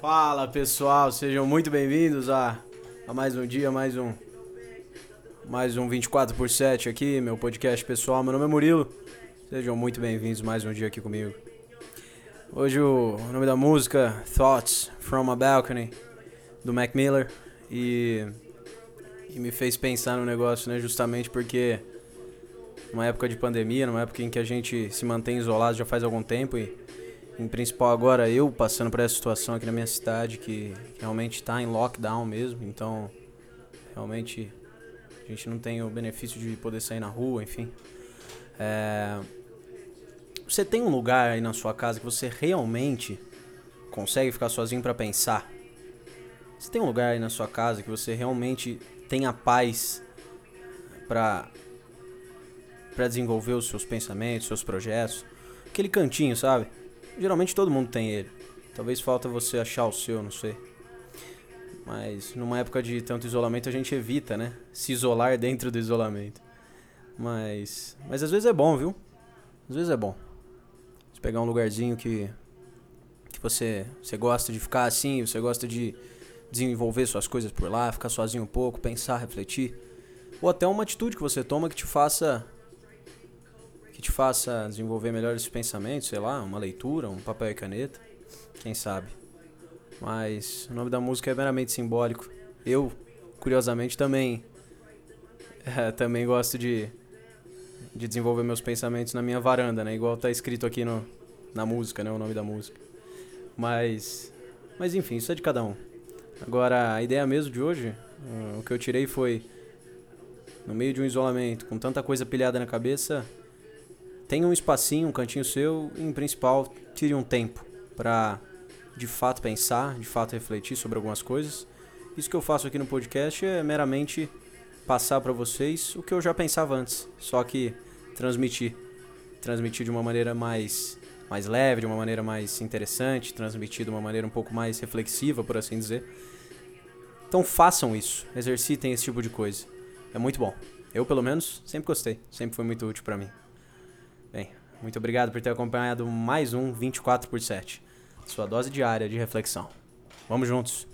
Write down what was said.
Fala pessoal, sejam muito bem-vindos a, a mais um dia, mais um mais um 24 por 7 aqui, meu podcast pessoal. Meu nome é Murilo. Sejam muito bem-vindos mais um dia aqui comigo. Hoje o nome da música Thoughts from a Balcony do Mac Miller e, e me fez pensar no negócio, né, justamente porque numa época de pandemia, numa época em que a gente se mantém isolado já faz algum tempo e em principal agora eu passando por essa situação aqui na minha cidade que, realmente está em lockdown mesmo, então realmente a gente não tem o benefício de poder sair na rua, enfim. É... Você tem um lugar aí na sua casa que você realmente consegue ficar sozinho para pensar? Você tem um lugar aí na sua casa que você realmente tem a paz para para desenvolver os seus pensamentos, seus projetos? Aquele cantinho, sabe? Geralmente todo mundo tem ele. Talvez falta você achar o seu, não sei. Mas numa época de tanto isolamento a gente evita, né? Se isolar dentro do isolamento. Mas mas às vezes é bom, viu? Às vezes é bom. Você pegar um lugarzinho que que você você gosta de ficar assim, você gosta de desenvolver suas coisas por lá, ficar sozinho um pouco, pensar, refletir, ou até uma atitude que você toma que te faça que te faça desenvolver melhor esses pensamentos, sei lá, uma leitura, um papel e caneta, quem sabe. Mas o nome da música é meramente simbólico. Eu, curiosamente, também é, também gosto de, de desenvolver meus pensamentos na minha varanda, né? Igual tá escrito aqui no, na música, né? O nome da música. Mas, mas enfim, isso é de cada um. Agora, a ideia mesmo de hoje, uh, o que eu tirei foi no meio de um isolamento, com tanta coisa pilhada na cabeça, tenha um espacinho, um cantinho seu e, em principal, tire um tempo para de fato pensar, de fato refletir sobre algumas coisas. Isso que eu faço aqui no podcast é meramente passar para vocês o que eu já pensava antes, só que transmitir, transmitir de uma maneira mais mais leve, de uma maneira mais interessante, transmitir de uma maneira um pouco mais reflexiva, por assim dizer. Então façam isso, exercitem esse tipo de coisa. É muito bom. Eu, pelo menos, sempre gostei, sempre foi muito útil para mim. Bem, muito obrigado por ter acompanhado mais um 24 por 7, sua dose diária de reflexão. Vamos juntos!